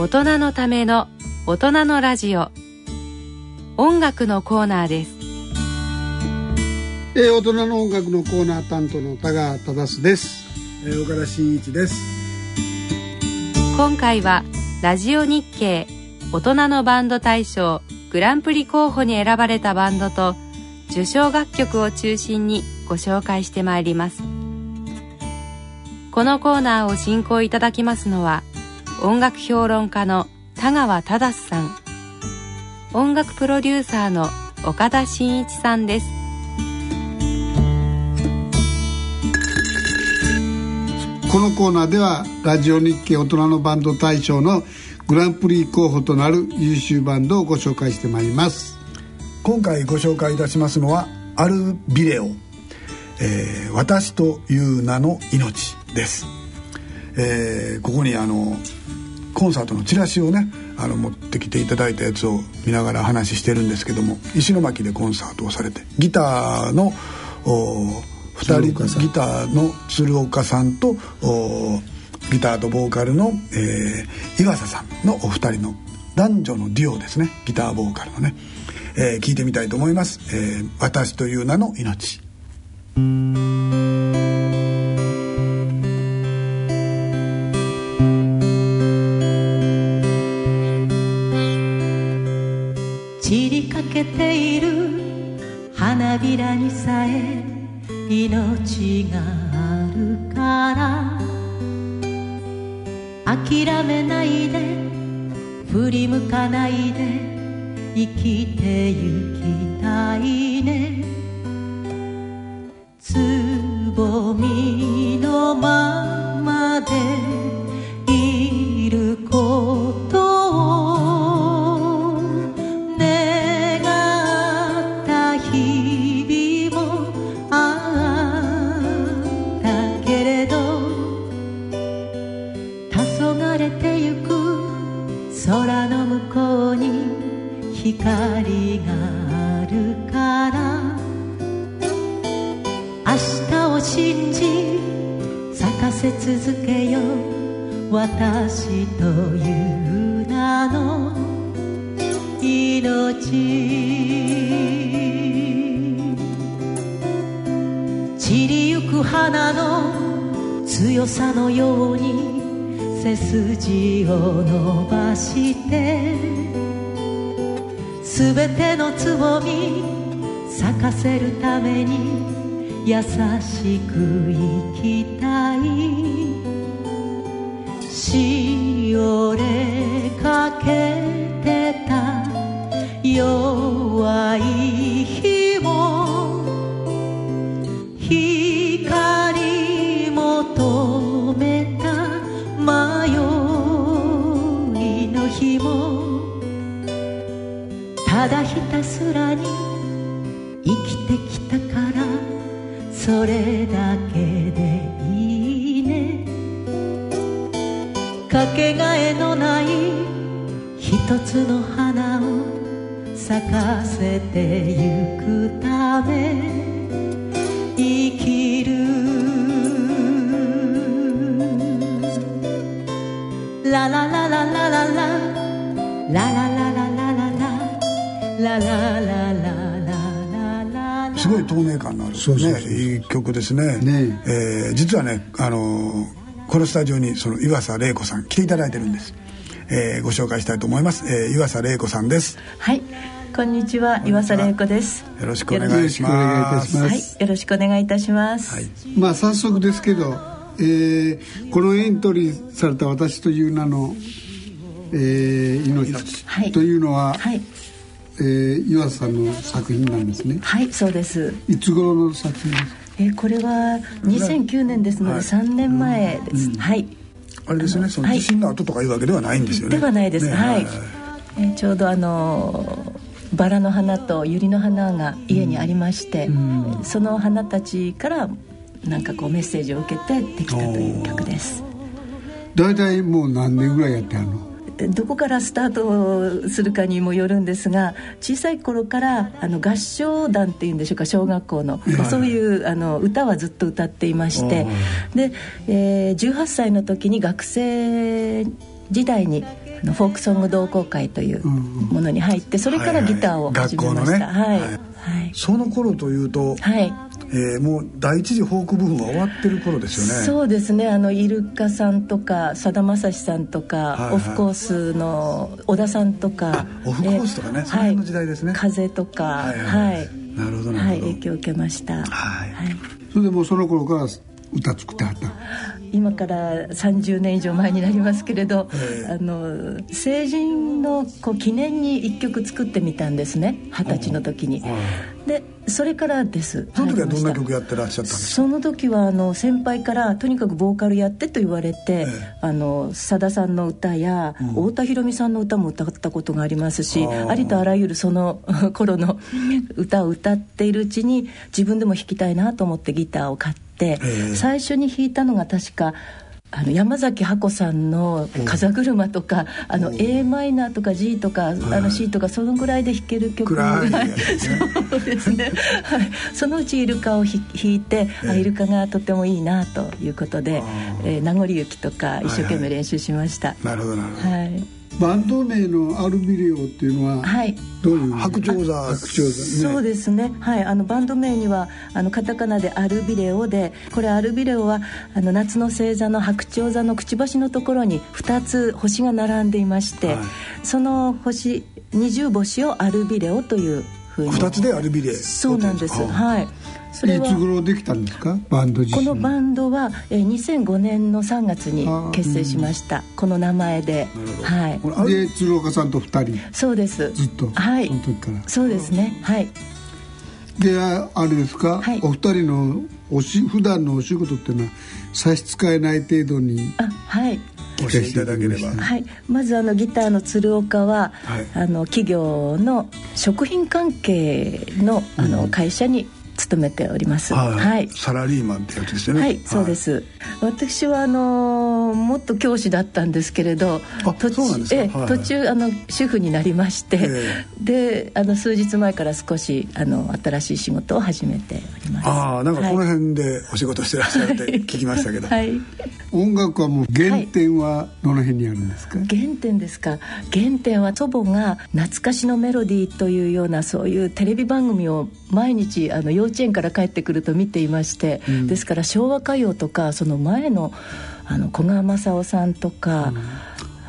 大人のための大人のラジオ。音楽のコーナーです。えー、大人の音楽のコーナー担当の田川忠です、えー、岡田真一です。今回はラジオ日経大人のバンド大賞グランプリ候補に選ばれたバンドと受賞楽曲を中心にご紹介してまいります。このコーナーを進行いただきますのは音楽評論家の田川忠さん。音楽プロデューサーの岡田真一さんです。このコーナーではラジオ日経大人のバンド大賞のグランプリ候補となる優秀バンドをご紹介してまいります。今回ご紹介いたしますのはアルビレオ、えー、私という名の命です、えー、ここにあのコンサートのチラシをねあの持ってきていただいたやつを見ながら話してるんですけども石巻でコンサートをされてギターの2人ギターの鶴岡さんとギターとボーカルの、えー、岩佐さんのお二人の男女のデュオですね。ギターボーカルのね、えー、聞いてみたいと思います「えー、私という名の命」けている。花びらにさえ命があるから。諦めないで。振り向かないで。生きてゆきたいね。散りゆく花の強さのように背筋を伸ばしてすべてのつぼみ咲かせるために優しく生きたい。しおれかけ弱い日も光求めた迷いの日も。ただひたすらに生きてきたからそれだけでいいね。かけがえのない一つの花を咲かせてゆくため生きる。ラララララララ。ララララすごい透明感のある、ね、そうそう。いい曲ですね。ね、えー、実はね、あのー、このスタジオにその岩佐玲子さん来ていただいてるんです、えー、ご紹介したいと思います、えー、岩佐玲子さんです。はいこんにちは岩佐玲子です。よろしくお願いします。はいよろしくお願いいたします、はい、まあ早速ですけど、えー、このエントリーされた私という名の、えー、命というのは、はい、はいえー、岩さんの作品なんですね。はいそうです。いつ頃の作品ですか？えー、これは2009年ですので、はい、3年前です、うん、はい。あれですね。その地震の後とかいうわけではないんですよね、ではないです、ね、はい、えー、ちょうどあのバラの花と百合の花が家にありまして、うん、その花たちからなんかこうメッセージを受けてできたという曲です。大体もう何年ぐらいやってあるの？どこからスタートするかにもよるんですが小さい頃からあの合唱団っていうんでしょうか小学校の、はい、そういうあの歌はずっと歌っていましてで、えー、18歳の時に学生時代にフォークソング同好会というものに入ってそれからギターを始めました、はい、はい、その頃というと、はい。えー、もう第一次フォークブームは終わってる頃ですよね。そうですね。あのイルカさんとかさだまさしさんとか、はいはい、オフコースの小田さんとかオフコースとかね、その辺の時代ですね。風とかはい、はい、なるほどはい、影響を受けました。はい、はい、それでもその頃から歌作ってはった今から30年以上前になりますけれど、あの成人のこう記念に1曲作ってみたんですね二十歳の時に、でそれからです。その時はどんな曲やってらっしゃったんですか？その時はあの先輩からとにかくボーカルやってと言われてさだ、さんの歌や、うん、太田裕美さんの歌も歌ったことがありますしありとあらゆるその 頃の 歌を歌っているうちに自分でも弾きたいなと思ってギターを買って、最初に弾いたのが確かあの山崎ハコさんの「風車」とかあの a マイナーとか G とかあの C とかそのぐらいで弾ける曲が、ね、そうですね、はい、そのうちイルカを弾いて、あイルカがとてもいいなということで「えー、名残雪」とか一生懸命練習しました。なるほどなるほど、はいバンド名のアルビレオっていうのは、はい、どういう？白鳥座。白鳥座、ね、そうですね。はい。あのバンド名にはあのカタカナでアルビレオでこれアルビレオはあの夏の星座の白鳥座のくちばしのところに2つ星が並んでいまして、はい、その星二重星をアルビレオというふうに。2つでアルビレそうなんです。はいそれいつ頃できたんですか？バンドこのバンドは、えー、2005年の3月に結成しました、うん、この名前で。はい。で鶴岡さんと2人？そうです。ずっと？はい。その時から。そうですね。はい。であれですか、はい、お二人のおし普段のお仕事っていうのは差し支えない程度にあはい。教えていただければ、はい、まずあのギターの鶴岡は、はい、あの企業の食品関係のあの会社に勤めております、はい、はい、サラリーマンってやつですよね。はい、そうです。私はあのもっと教師だったんですけれど途中,、途中あの主婦になりまして、えー、であの数日前から少しあの新しい仕事を始めております。ああなんかこの辺でお仕事してらっしゃるって聞きましたけど、はい、音楽はもう原点はどの辺にあるんですか、はい、原点ですか？原点は祖母が「懐かしのメロディー」というようなそういうテレビ番組を毎日あの幼稚園から帰ってくると見ていまして、うん、ですから昭和歌謡とかその前のあの古賀正夫さんとか、うん、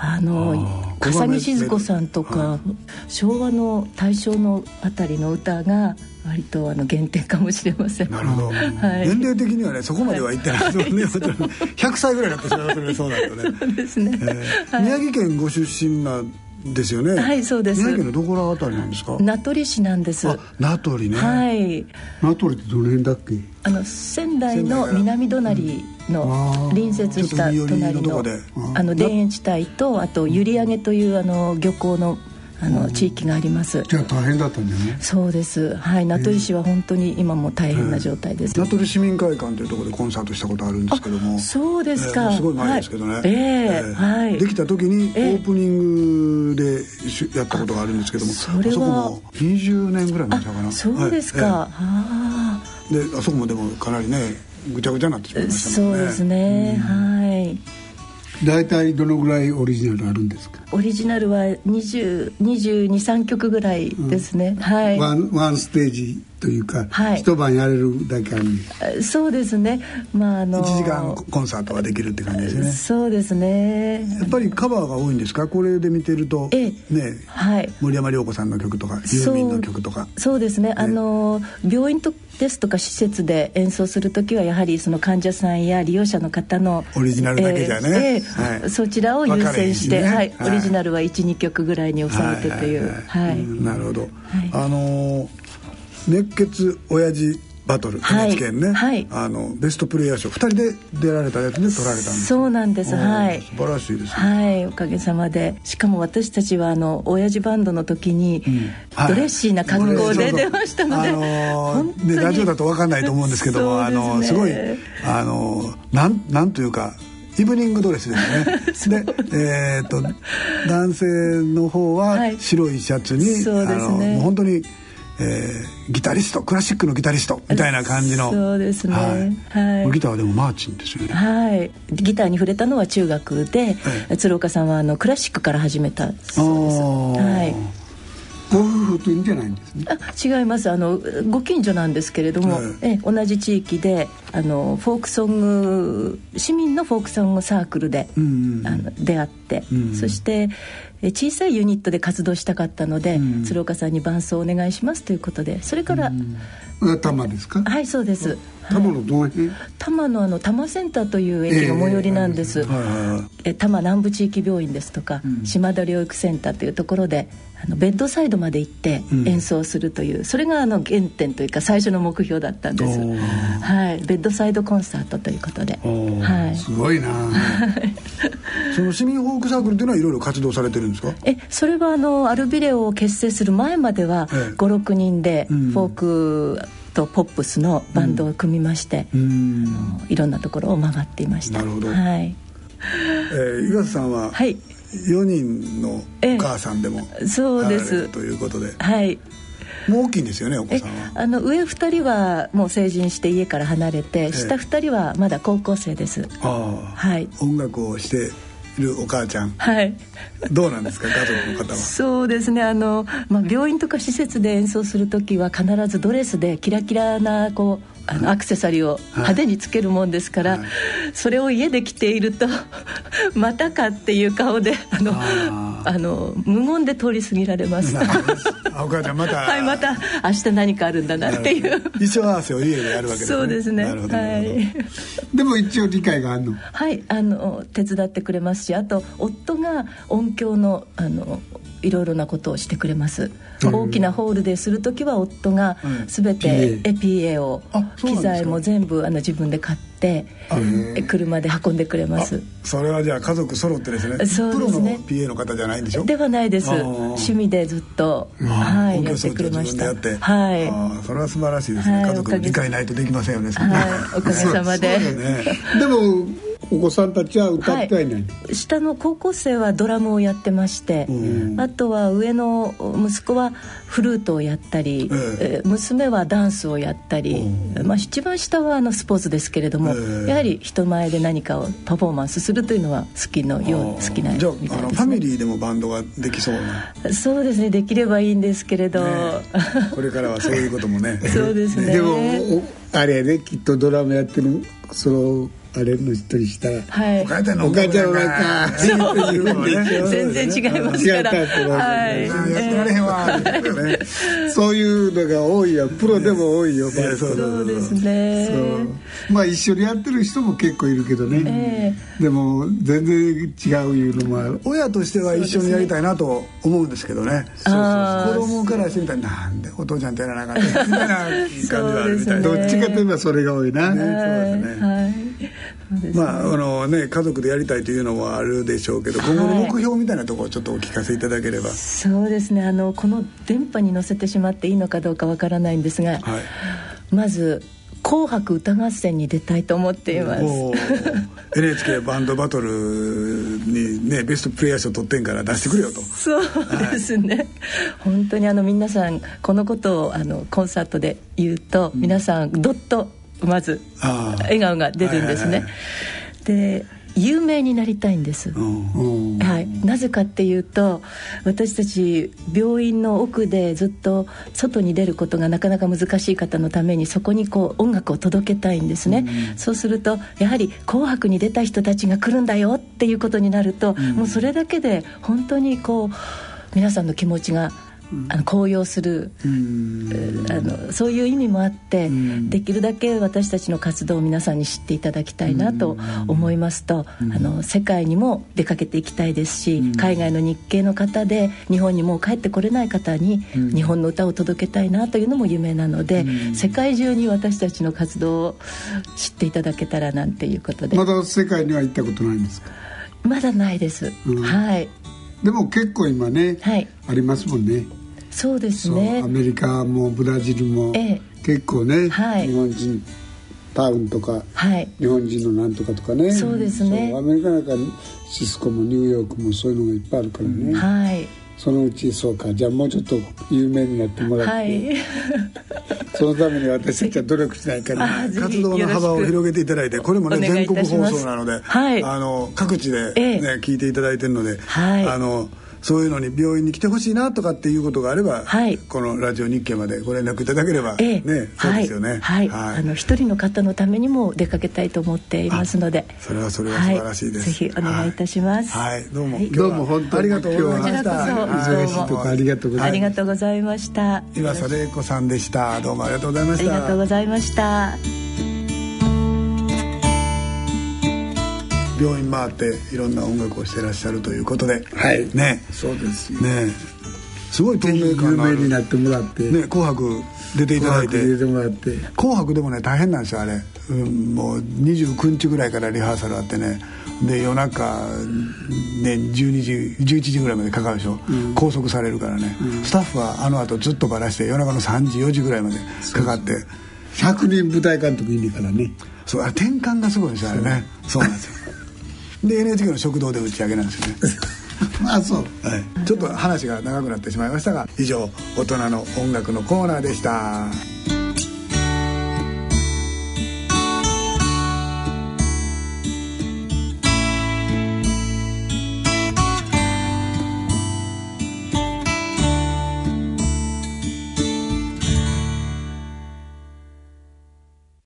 あの笠木静子さんとか、はい、昭和の大正のあたりの歌が割とあの限定かもしれませんなるほど、はい、年齢的にはねそこまではいってないですもんね、はい、100歳ぐらいだったしますねそうだとねそうですね、えー、宮城県ご出身なですよね。はいそうです。宮城のどこらあたりなんですか？名取市なんです。名取ね。はい。名取ってどの辺だっけ？あの仙台の南隣の隣接した隣のあの田園地帯とあと閖上というあの漁港のあの地域があります。じゃあ大変だったんだよね。そうです。はい。名取市は本当に今も大変な状態です、名取市民会館というところでコンサートしたことあるんですけども。そうですか、すごい前ですけどね、はい、えー、はい。できた時にオープニングでやったことがあるんですけども、それは。そこも20年ぐらい前かな。そうですか、はい。えー、であそこもでもかなりねぐちゃぐちゃになってしまいましたね。そうですね、はい。大体どのぐらいオリジナルあるんですか？オリジナルは223曲ぐらいですね、うん、はいワンワンステージというか、はい、一晩やれるだけあるそうですね。まああの1時間コンサートができるって感じですね。そうですね。やっぱりカバーが多いんですか？これで見てると、ええ、ね、はい、森山良子さんの曲とかユーミンの曲とか。そうですね、ね、あの病院とですとか施設で演奏する時はやはりその患者さんや利用者の方のオリジナルだけじゃね、えーえーはい、そちらを優先して、ね、はい、オリジナルは12曲ぐらいに収めてという。はい、なるほど、あのー熱血親父バトル NHK ね、はい、あのベストプレイヤー賞2人で出られたやつで取られたんです。そうなんです。はい。素晴らしいです、ね、はい。おかげさまで。しかも私たちはあの親父バンドの時に、ドレッシーな格好で出ましたので、あのー、ね、ラジオだと分かんないと思うんですけども、ね、あのすごいあのなんなんというかイブニングドレスですね。でえー、っと男性の方は白いシャツに、はい、そうですね。もう本当にえー、ギタリストクラシックのギタリストみたいな感じの。そうですね、はい、はい、ギターはでもマーチンですよね。はい。ギターに触れたのは中学で、はい、鶴岡さんはあのクラシックから始めたそうです。はいご夫婦というんじゃないんですね。あ違います。あのご近所なんですけれども、え同じ地域であのフォークソング市民のフォークソングサークルで、うんうん、あの出会って、うん、そして小さいユニットで活動したかったので、うん、鶴岡さんに伴奏お願いしますということでそれから、うん、多摩ですか？はいそうです。多摩のどの辺、多摩のあの多摩センターという駅の最寄りなんです、えー、え多摩南部地域病院ですとか、島田療育センターというところであのベッドサイドまで行って演奏するという、うん、それがあの原点というか最初の目標だったんです、はい、ベッドサイドコンサートということで、はい、すごいな。その市民フォークサークルというのはいろいろ活動されてるんですか？えそれはあのアルビレオを結成する前までは56人でフォーク、とポップスのバンドを組みまして、うん、あのいろんなところを回っていました。なるほど、はい。えー、岩瀬さんは、はい、4人のお母さんでもそうです。ということで。はい。もう大きいんですよねお子さんは。あの上2人はもう成人して家から離れて下2人はまだ高校生です。ああ。はい。音楽をしているお母ちゃん。はい。どうなんですか家族の方は？そうですね。あの、まあ、病院とか施設で演奏する時は必ずドレスでキラキラなこうあのアクセサリーを派手につけるもんですから、はい、それを家で着ていると またかっていう顔であのあの無言で通り過ぎられます。お母ちゃんまた。はいまた明日何かあるんだなっていう。衣装合わせを家でやるわけですね。そうですね。はい。でも一応理解があるの？はいあの手伝ってくれますしあと夫が音響のあのいろいろなことをしてくれます、うん、大きなホールでする時は夫が全て PA を機材も全部あの自分で買って車で運んでくれます。それはじゃあ家族揃ってですね。そうですね。プロの PA の方じゃないんでしょ？ではないです。趣味でずっと、はい、やってくれました。はい。それは素晴らしいですね、家族の理解ないとできませんよね、はい、おかげさまで。でもお子さんたちは歌ってはいない、はい、下の高校生はドラムをやってまして、あとは上の息子はフルートをやったり、えー、娘はダンスをやったり、まあ、一番下はあのスポーツですけれども、えー、やはり人前で何かをパフォーマンスするというのは好きのよう好きなじゃあファミリーでもバンドができそうな。そうですねできればいいんですけれど、ね、これからはそういうこともね。そうですね。でもあれねきっとドラムやってるそのあれの一人したら「はい、お母ちゃんのお母ちゃんのか」全然違いますからられへんわそういうのが多いよ。プロでも多いよ。そうです。ね。まあ一緒にやってる人も結構いるけどね。でも全然違ういうのもある。親としては一緒にやりたいなと思うんですけどね。子供からしてみたらなんでお父ちゃんとやらなかったみたいな感じはあるみたいな。どっちかといえばそれが多いな。そうですねまああのね家族でやりたいというのもあるでしょうけど、今後の目標みたいなところをちょっとお聞かせいただければ。そうですね。あのこの電波に乗せてしまっていいのかどうかわからないんですが、はい、まず「紅白歌合戦」に出たいと思っています。NHK バンドバトルにねベストプレイヤー賞取ってんから出してくれよと。そうですね、はい、本当にあの皆さんこのことをあのコンサートで言うと、皆さんどっとまず笑顔が出るんですね、で有名になりたいんです、はい、なぜかっていうと私たち病院の奥でずっと外に出ることがなかなか難しい方のためにそこにこう音楽を届けたいんですね、うん、そうするとやはり「紅白」に出た人たちが来るんだよっていうことになると、うん、もうそれだけで本当にこう皆さんの気持ちがあの高揚する、あのそういう意味もあって、できるだけ私たちの活動を皆さんに知っていただきたいなと思いますと、あの世界にも出かけていきたいですし、海外の日系の方で日本にもう帰ってこれない方に日本の歌を届けたいなというのも夢なので、世界中に私たちの活動を知っていただけたらなんていうことで。まだ世界には行ったことないんですか？まだないです、はい。でも結構今ね、はい、ありますもんねそうですね。アメリカもブラジルも、結構ね、はい、日本人タウンとか、はい、日本人のなんとかとかね。そうですね。アメリカなんかシスコもニューヨークもそういうのがいっぱいあるからね、はい。そのうちそうか。じゃあもうちょっと有名になってもらって、はい、そのために私たちは努力しないから活動の幅を広げていただいてこれもね全国放送なので、はい、あの各地でね、ええ、聞いていただいてるので、はい、あのそういうのに病院に来てほしいなとかっていうことがあれば、はい、このラジオ日経までご連絡いただければ、ええ、ねそうですよね。はい、はい、あの一人の方のためにも出かけたいと思っていますので。それはそれは素晴らしいです、ぜひお願いいたします。はい、どうも、どうも本当にありがとうございました。忙しい。とこありがとうございましたありがとうございました。岩佐玲子さんでした。どうもありがとうございました。ありがとうございました病院回っていろんな音楽をしてらっしゃるということで、はい、ね。そうですね。すごい透明感有名になってもらって。ね紅白出ていただいて。出てもらって。紅白でもね大変なんですよあれ、うん、もう29日ぐらいからリハーサルあってね。で夜中ね12時11時ぐらいまでかかるでしょ、うん、拘束されるからね、うん、スタッフはあの後ずっとばらして夜中の3時4時ぐらいまでかかって。100人舞台監督いるからね。そうあれ転換がすごいですよあれね。そうなんですよで NHK の食堂で打ち上げなんですよね。まあそう、はい、ちょっと話が長くなってしまいましたが以上大人の音楽のコーナーでした